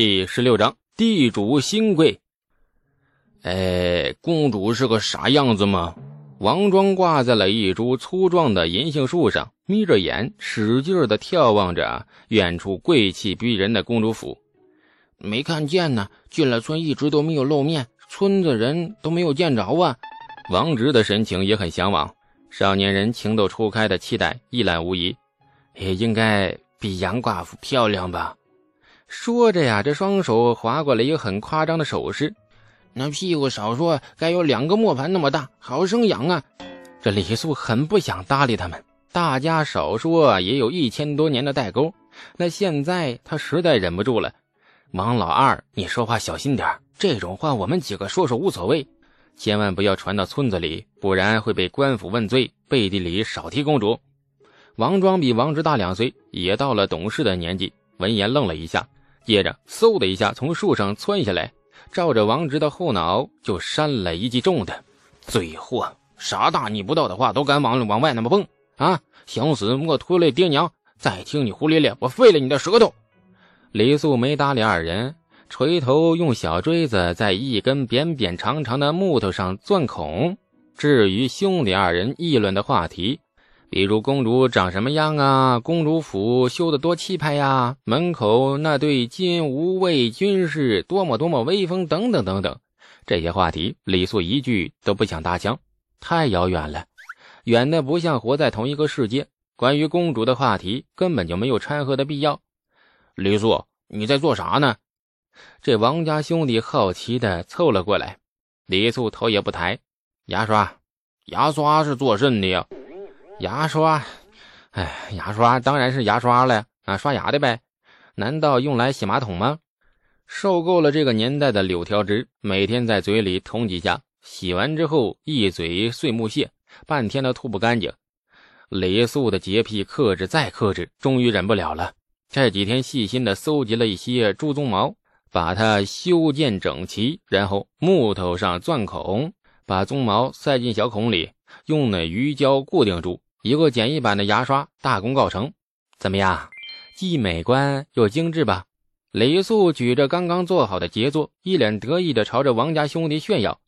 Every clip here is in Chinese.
第十六章地主新贵。哎，公主是个啥样子吗？王庄挂在了一株粗壮的银杏树上，眯着眼，使劲的眺望着远处贵气逼人的公主府。没看见呢，进了村一直都没有露面，村子人都没有见着啊。王直的神情也很向往，少年人情窦初开的期待一览无遗，也应该比杨寡妇漂亮吧。说着呀，这双手划过了一个很夸张的手势，那屁股少说该有两个磨盘那么大，好生养啊！这李素很不想搭理他们，大家少说也有一千多年的代沟，那现在他实在忍不住了。王老二，你说话小心点这种话我们几个说说无所谓，千万不要传到村子里，不然会被官府问罪，背地里少提公主。王庄比王直大两岁，也到了懂事的年纪，闻言愣了一下。接着，嗖的一下从树上窜下来，照着王直的后脑就扇了一记重的。嘴货，啥大逆不道的话都敢往往外那么蹦啊！想死莫拖累爹娘！再听你胡咧咧，我废了你的舌头！李素没搭理二人，垂头用小锥子在一根扁扁长长的木头上钻孔。至于兄弟二人议论的话题。比如公主长什么样啊？公主府修得多气派呀！门口那对金无畏军士多么多么威风，等等等等，这些话题李素一句都不想搭腔，太遥远了，远的不像活在同一个世界。关于公主的话题根本就没有掺和的必要。李素，你在做啥呢？这王家兄弟好奇的凑了过来。李素头也不抬，牙刷，牙刷是做甚的呀？牙刷，哎，牙刷当然是牙刷了啊，刷牙的呗。难道用来洗马桶吗？受够了这个年代的柳条汁，每天在嘴里捅几下，洗完之后一嘴碎木屑，半天都吐不干净。李素的洁癖克制再克制，终于忍不了了。这几天细心的搜集了一些猪鬃毛，把它修建整齐，然后木头上钻孔，把鬃毛塞进小孔里，用那鱼胶固定住。一个简易版的牙刷，大功告成。怎么样，既美观又精致吧？李素举着刚刚做好的杰作，一脸得意地朝着王家兄弟炫耀。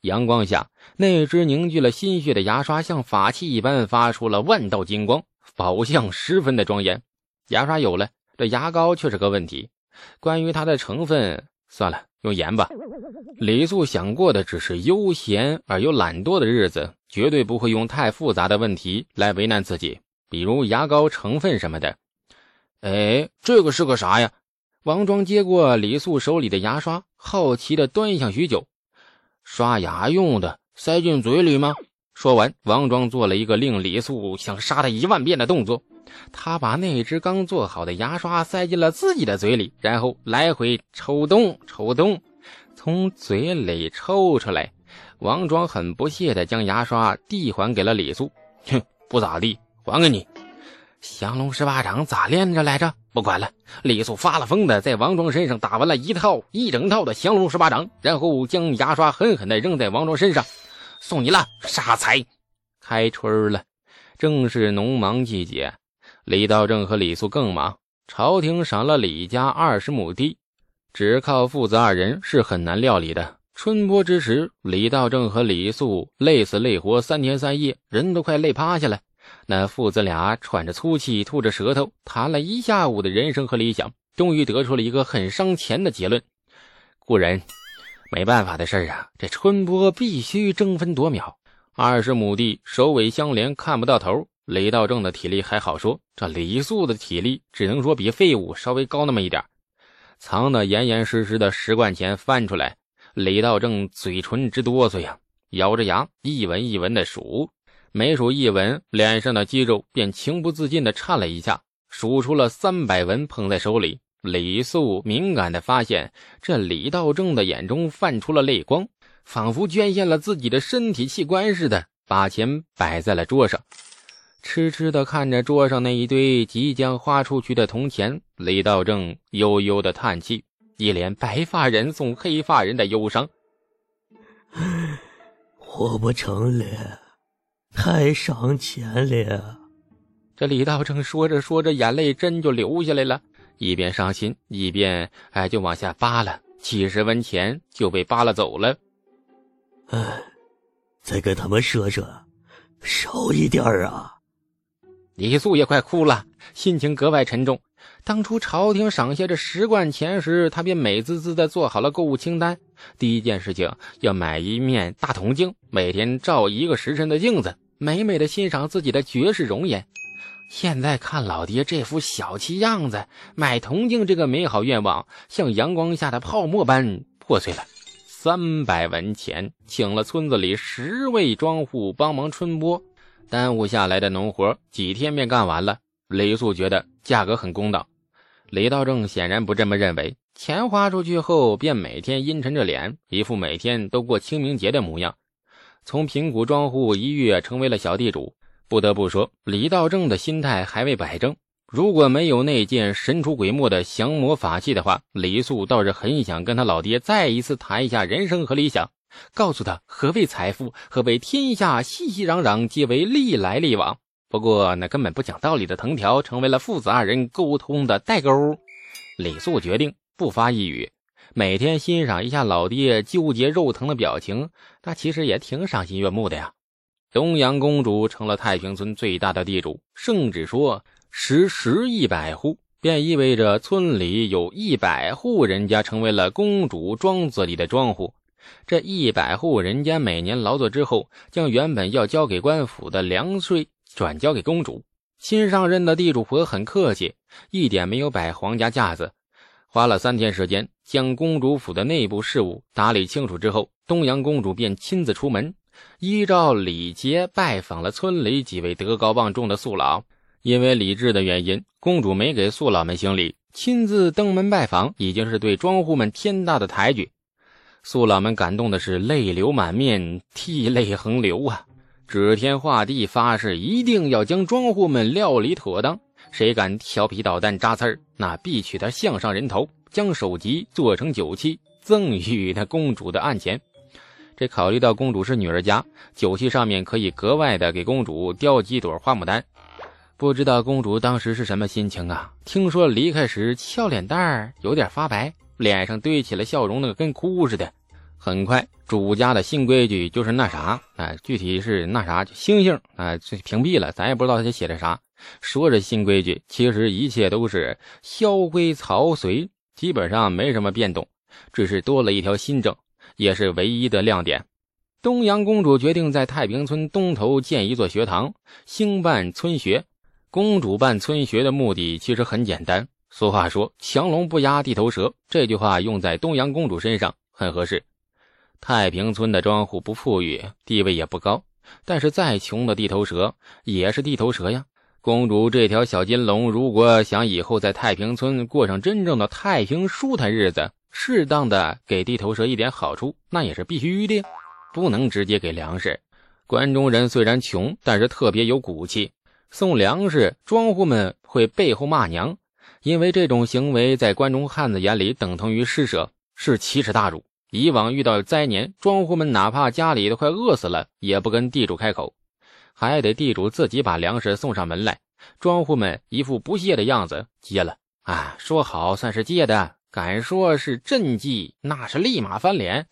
阳光下，那只凝聚了心血的牙刷像法器一般，发出了万道金光，宝相十分的庄严。牙刷有了，这牙膏却是个问题。关于它的成分，算了，用盐吧。李素想过的只是悠闲而又懒惰的日子。绝对不会用太复杂的问题来为难自己，比如牙膏成分什么的。哎，这个是个啥呀？王庄接过李素手里的牙刷，好奇的端详许久。刷牙用的，塞进嘴里吗？说完，王庄做了一个令李素想杀他一万遍的动作。他把那只刚做好的牙刷塞进了自己的嘴里，然后来回抽动抽动，从嘴里抽出来。王庄很不屑地将牙刷递还给了李素，哼，不咋地，还给你。降龙十八掌咋练着来着？不管了。李素发了疯的在王庄身上打完了一套一整套的降龙十八掌，然后将牙刷狠狠地扔在王庄身上，送你了，傻财。开春了，正是农忙季节，李道正和李素更忙。朝廷赏了李家二十亩地，只靠父子二人是很难料理的。春播之时，李道正和李素累死累活三天三夜，人都快累趴下了。那父子俩喘着粗气，吐着舌头，谈了一下午的人生和理想，终于得出了一个很伤钱的结论。故人，没办法的事儿啊，这春播必须争分夺秒。二十亩地，首尾相连，看不到头。李道正的体力还好说，这李素的体力只能说比废物稍微高那么一点。藏得严严实实的十贯钱翻出来。李道正嘴唇直哆嗦呀，咬着牙一文一文的数，每数一文，脸上的肌肉便情不自禁的颤了一下。数出了三百文，捧在手里。李素敏感的发现，这李道正的眼中泛出了泪光，仿佛捐献了自己的身体器官似的，把钱摆在了桌上，痴痴的看着桌上那一堆即将花出去的铜钱。李道正悠悠的叹气。一脸白发人送黑发人的忧伤，活不成了，太伤钱了。这李道正说着说着，眼泪真就流下来了。一边伤心一边哎就往下扒拉，几十文钱就被扒拉走了。哎，再跟他们说说，少一点啊！李素也快哭了，心情格外沉重。当初朝廷赏下这十贯钱时，他便美滋滋的做好了购物清单。第一件事情要买一面大铜镜，每天照一个时辰的镜子，美美的欣赏自己的绝世容颜。现在看老爹这副小气样子，买铜镜这个美好愿望像阳光下的泡沫般破碎了。三百文钱，请了村子里十位庄户帮忙春播，耽误下来的农活几天便干完了。李素觉得价格很公道。李道正显然不这么认为，钱花出去后，便每天阴沉着脸，一副每天都过清明节的模样。从贫苦庄户一跃成为了小地主，不得不说，李道正的心态还未摆正。如果没有那件神出鬼没的降魔法器的话，李素倒是很想跟他老爹再一次谈一下人生和理想，告诉他何谓财富，何谓天下熙熙攘攘皆为利来利往。不过，那根本不讲道理的藤条成为了父子二人沟通的代沟。李素决定不发一语，每天欣赏一下老爹纠结肉疼的表情，那其实也挺赏心悦目的呀。东阳公主成了太平村最大的地主，圣旨说十十一百户，便意味着村里有一百户人家成为了公主庄子里的庄户。这一百户人家每年劳作之后，将原本要交给官府的粮税。转交给公主。新上任的地主婆很客气，一点没有摆皇家架子。花了三天时间，将公主府的内部事务打理清楚之后，东阳公主便亲自出门，依照礼节拜访了村里几位德高望重的宿老。因为礼制的原因，公主没给宿老们行礼，亲自登门拜访，已经是对庄户们天大的抬举。宿老们感动的是泪流满面，涕泪横流啊！指天画地发誓，一定要将庄户们料理妥当。谁敢调皮捣蛋扎刺儿，那必取他项上人头，将首级做成酒器，赠予他公主的案前。这考虑到公主是女儿家，酒器上面可以格外的给公主雕几朵花牡丹。不知道公主当时是什么心情啊？听说离开时俏脸蛋儿有点发白，脸上堆起了笑容，那个跟哭似的。很快。主家的新规矩就是那啥，哎，具体是那啥，星星啊，这屏蔽了，咱也不知道他写的啥。说着新规矩，其实一切都是萧规曹随，基本上没什么变动，只是多了一条新政，也是唯一的亮点。东阳公主决定在太平村东头建一座学堂，兴办村学。公主办村学的目的其实很简单。俗话说“强龙不压地头蛇”，这句话用在东阳公主身上很合适。太平村的庄户不富裕，地位也不高，但是再穷的地头蛇也是地头蛇呀。公主这条小金龙，如果想以后在太平村过上真正的太平舒坦日子，适当的给地头蛇一点好处，那也是必须的，不能直接给粮食。关中人虽然穷，但是特别有骨气，送粮食，庄户们会背后骂娘，因为这种行为在关中汉子眼里等同于施舍，是奇耻大辱。以往遇到灾年，庄户们哪怕家里都快饿死了，也不跟地主开口，还得地主自己把粮食送上门来。庄户们一副不屑的样子，接了啊，说好算是借的，敢说是赈济，那是立马翻脸。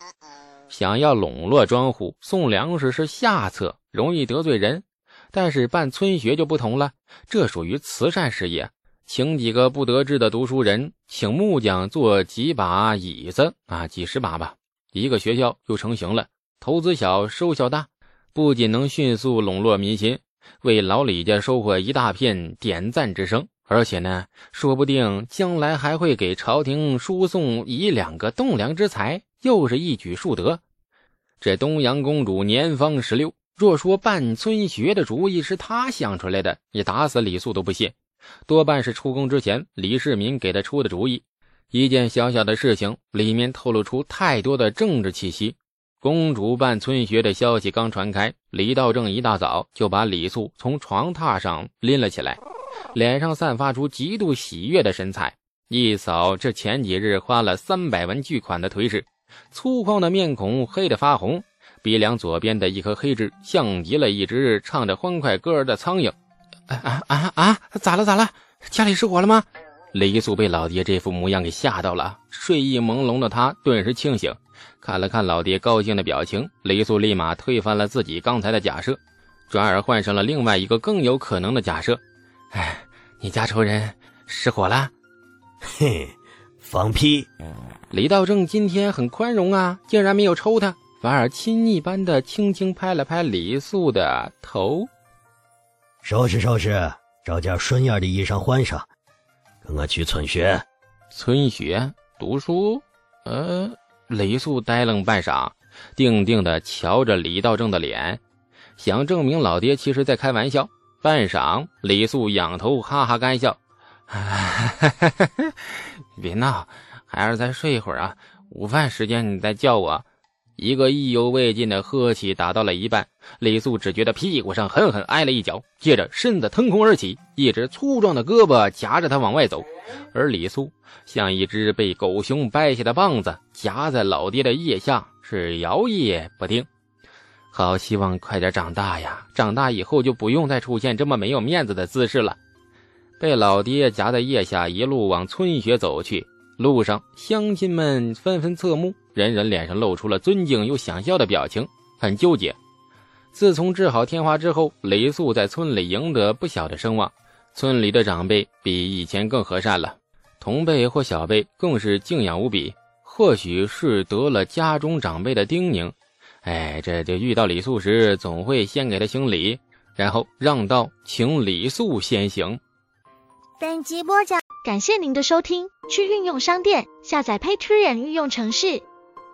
想要笼络庄户，送粮食是下策，容易得罪人。但是办村学就不同了，这属于慈善事业。请几个不得志的读书人，请木匠做几把椅子啊，几十把吧，一个学校就成型了。投资小，收效大，不仅能迅速笼络民心，为老李家收获一大片点赞之声，而且呢，说不定将来还会给朝廷输送一两个栋梁之才，又是一举数得。这东阳公主年方十六，若说办村学的主意是她想出来的，你打死李素都不信。多半是出宫之前，李世民给他出的主意。一件小小的事情，里面透露出太多的政治气息。公主办村学的消息刚传开，李道正一大早就把李素从床榻上拎了起来，脸上散发出极度喜悦的神采。一扫这前几日花了三百文巨款的颓势，粗犷的面孔黑得发红，鼻梁左边的一颗黑痣像极了一只唱着欢快歌儿的苍蝇。啊啊啊！咋了咋了？家里失火了吗？雷素被老爹这副模样给吓到了，睡意朦胧的他顿时清醒，看了看老爹高兴的表情，雷素立马推翻了自己刚才的假设，转而换上了另外一个更有可能的假设：哎，你家仇人失火了？嘿，放屁！李道正今天很宽容啊，竟然没有抽他，反而亲昵般的轻轻拍了拍李素的头。收拾收拾，找件顺眼的衣裳换上。跟我去村学，村学读书。呃，李素呆愣半晌，定定的瞧着李道正的脸，想证明老爹其实在开玩笑。半晌，李素仰头哈哈干笑：“别闹，孩儿再睡一会儿啊，午饭时间你再叫我。”一个意犹未尽的呵气打到了一半，李素只觉得屁股上狠狠挨了一脚，接着身子腾空而起，一只粗壮的胳膊夹着他往外走，而李素像一只被狗熊掰下的棒子，夹在老爹的腋下，是摇曳不定。好希望快点长大呀，长大以后就不用再出现这么没有面子的姿势了。被老爹夹在腋下，一路往村学走去。路上，乡亲们纷纷侧目，人人脸上露出了尊敬又想笑的表情，很纠结。自从治好天花之后，雷素在村里赢得不小的声望，村里的长辈比以前更和善了，同辈或小辈更是敬仰无比。或许是得了家中长辈的叮咛，哎，这就遇到李素时，总会先给他行礼，然后让道，请李素先行。本集播讲。感谢您的收听，去运用商店下载 Patreon 运用城市，